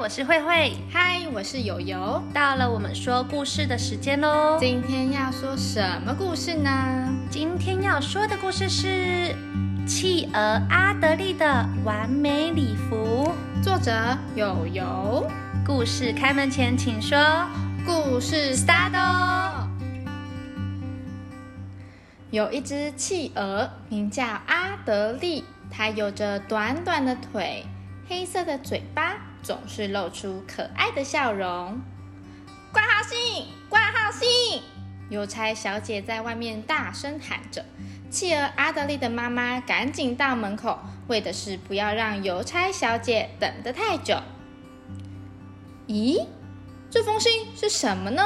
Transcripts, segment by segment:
我是慧慧。嗨，我是友友。到了我们说故事的时间喽。今天要说什么故事呢？今天要说的故事是《企鹅阿德利的完美礼服》，作者友友。故事开门前，请说故事 start 哦。有一只企鹅，名叫阿德利，它有着短短的腿。黑色的嘴巴总是露出可爱的笑容。挂号信，挂号信！邮差小姐在外面大声喊着。企鹅阿德利的妈妈赶紧到门口，为的是不要让邮差小姐等得太久。咦，这封信是什么呢？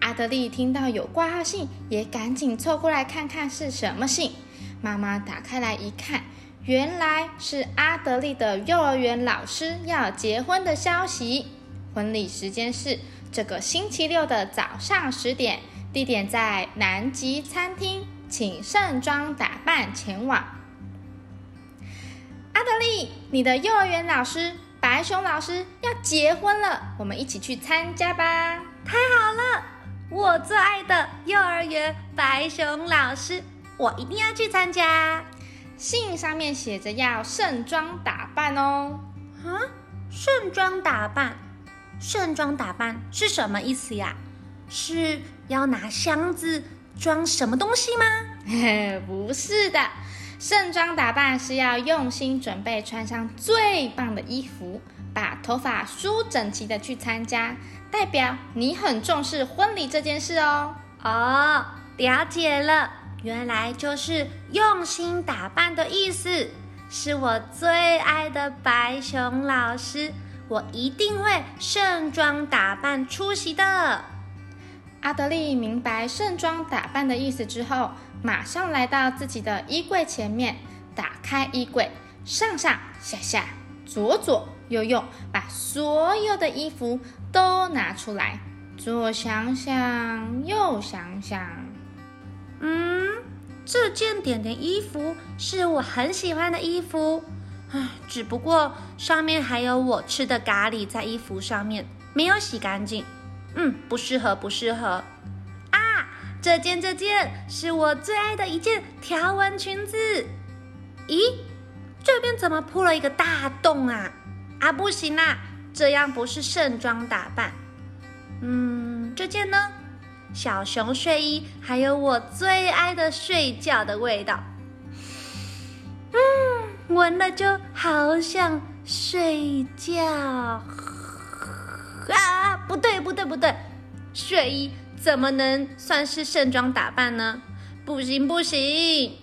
阿德利听到有挂号信，也赶紧凑过来看看是什么信。妈妈打开来一看。原来是阿德利的幼儿园老师要结婚的消息，婚礼时间是这个星期六的早上十点，地点在南极餐厅，请盛装打扮前往。阿德利，你的幼儿园老师白熊老师要结婚了，我们一起去参加吧！太好了，我最爱的幼儿园白熊老师，我一定要去参加。信上面写着要盛装打扮哦。啊，盛装打扮，盛装打扮是什么意思呀？是要拿箱子装什么东西吗？嘿，不是的，盛装打扮是要用心准备，穿上最棒的衣服，把头发梳整齐的去参加，代表你很重视婚礼这件事哦。哦，了解了。原来就是用心打扮的意思，是我最爱的白熊老师，我一定会盛装打扮出席的。阿德利明白盛装打扮的意思之后，马上来到自己的衣柜前面，打开衣柜，上上下下，左左右右，把所有的衣服都拿出来，左想想，右想想。嗯，这件点点衣服是我很喜欢的衣服，唉，只不过上面还有我吃的咖喱在衣服上面，没有洗干净。嗯，不适合，不适合。啊，这件这件是我最爱的一件条纹裙子。咦，这边怎么破了一个大洞啊？啊，不行啦，这样不是盛装打扮。嗯，这件呢？小熊睡衣，还有我最爱的睡觉的味道，嗯，闻了就好想睡觉。啊，不对不对不对，睡衣怎么能算是盛装打扮呢？不行不行！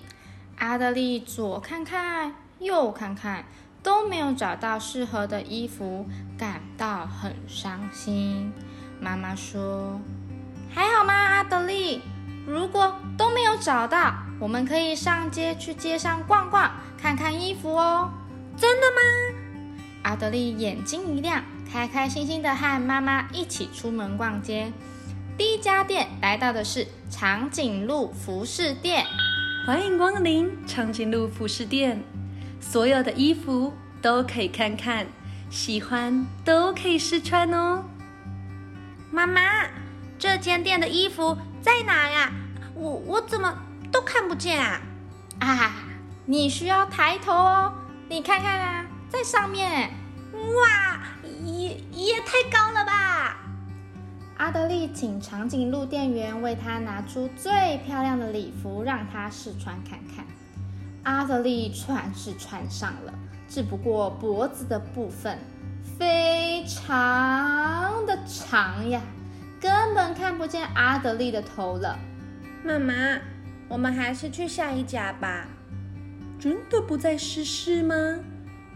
阿德利左看看右看看，都没有找到适合的衣服，感到很伤心。妈妈说。还好吗，阿德利？如果都没有找到，我们可以上街去街上逛逛，看看衣服哦。真的吗？阿德利眼睛一亮，开开心心的和妈妈一起出门逛街。第一家店来到的是长颈鹿服饰店，欢迎光临长颈鹿服饰店，所有的衣服都可以看看，喜欢都可以试穿哦。妈妈。这间店的衣服在哪呀？我我怎么都看不见啊！啊，你需要抬头哦，你看看啊，在上面。哇，也也太高了吧！阿德利请长颈鹿店员为他拿出最漂亮的礼服，让他试穿看看。阿德利穿是穿上了，只不过脖子的部分非常的长呀。根本看不见阿德利的头了，妈妈，我们还是去下一家吧。真的不再试试吗？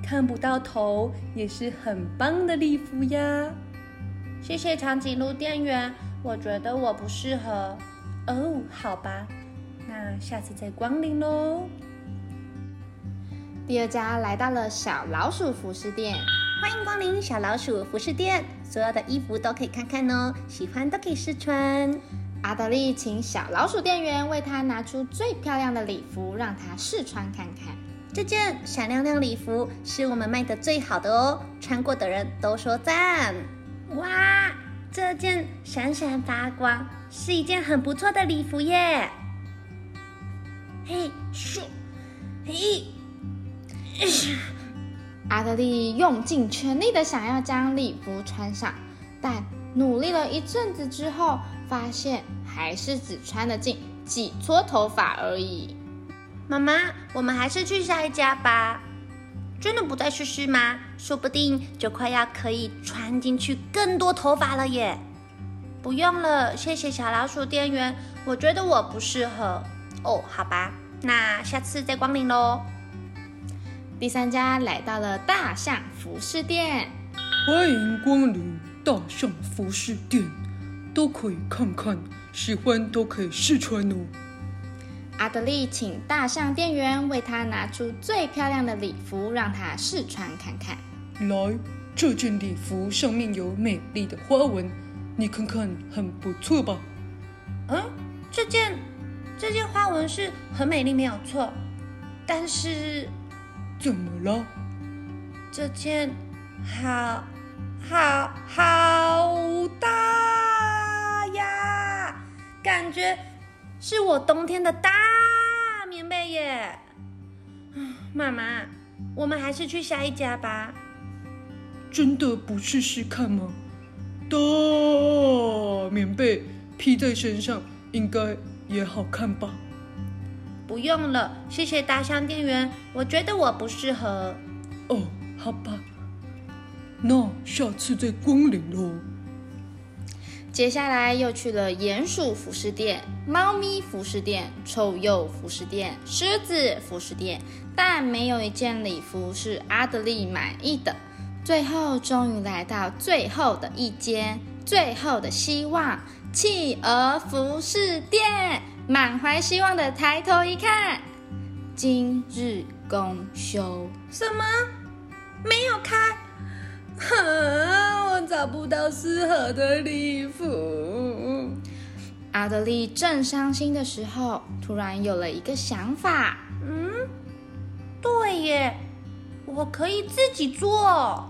看不到头也是很棒的礼服呀。谢谢长颈鹿店员，我觉得我不适合。哦，好吧，那下次再光临喽。第二家来到了小老鼠服饰店。欢迎光临小老鼠服饰店，所有的衣服都可以看看哦，喜欢都可以试穿。阿德利请小老鼠店员为他拿出最漂亮的礼服，让他试穿看看。这件闪亮亮礼服是我们卖的最好的哦，穿过的人都说赞。哇，这件闪闪发光，是一件很不错的礼服耶。嘿，咻，嘿，阿德利用尽全力的想要将礼服穿上，但努力了一阵子之后，发现还是只穿得进几撮头发而已。妈妈，我们还是去下一家吧。真的不再试试吗？说不定就快要可以穿进去更多头发了耶！不用了，谢谢小老鼠店员。我觉得我不适合。哦，好吧，那下次再光临喽。第三家来到了大象服饰店，欢迎光临大象服饰店，都可以看看，喜欢都可以试穿哦。阿德利请大象店员为他拿出最漂亮的礼服，让他试穿看看。来，这件礼服上面有美丽的花纹，你看看，很不错吧？嗯，这件这件花纹是很美丽，没有错。但是，怎么了？这件好好好大呀，感觉。是我冬天的大棉被耶！妈妈，我们还是去下一家吧。真的不试试看吗？大棉被披在身上应该也好看吧？不用了，谢谢大象店员。我觉得我不适合。哦，好吧，那下次再光临喽。接下来又去了鼹鼠服饰店、猫咪服饰店、臭鼬服饰店、狮子服饰店，但没有一件礼服是阿德利满意的。最后，终于来到最后的一间，最后的希望——企鹅服饰店。满怀希望的抬头一看，今日公休。什么？没有开？哼，我找不到适合的礼服。阿德利正伤心的时候，突然有了一个想法。嗯，对耶，我可以自己做。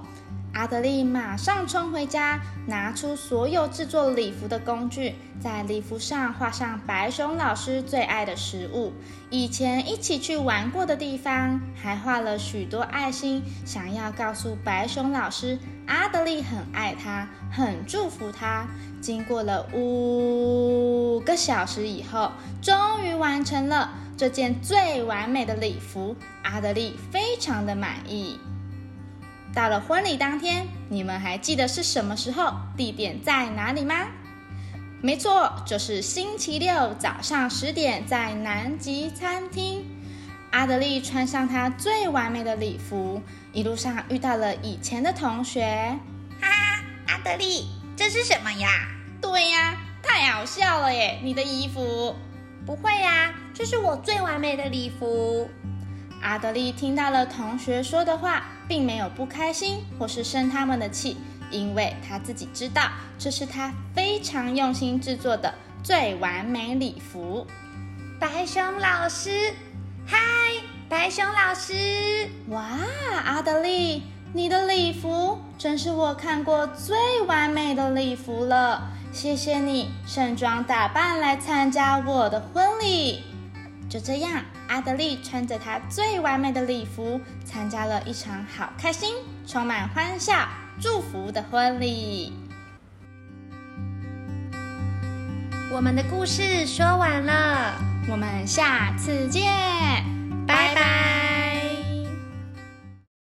阿德利马上冲回家，拿出所有制作礼服的工具，在礼服上画上白熊老师最爱的食物，以前一起去玩过的地方，还画了许多爱心，想要告诉白熊老师，阿德利很爱他，很祝福他。经过了五个小时以后，终于完成了这件最完美的礼服，阿德利非常的满意。到了婚礼当天，你们还记得是什么时候、地点在哪里吗？没错，就是星期六早上十点，在南极餐厅。阿德利穿上他最完美的礼服，一路上遇到了以前的同学。哈哈，阿德利，这是什么呀？对呀，太好笑了耶！你的衣服？不会呀，这是我最完美的礼服。阿德利听到了同学说的话，并没有不开心或是生他们的气，因为他自己知道这是他非常用心制作的最完美礼服。白熊老师，嗨，白熊老师！哇，阿德利，你的礼服真是我看过最完美的礼服了，谢谢你盛装打扮来参加我的婚礼。就这样，阿德利穿着他最完美的礼服，参加了一场好开心、充满欢笑、祝福的婚礼。我们的故事说完了，我们下次见。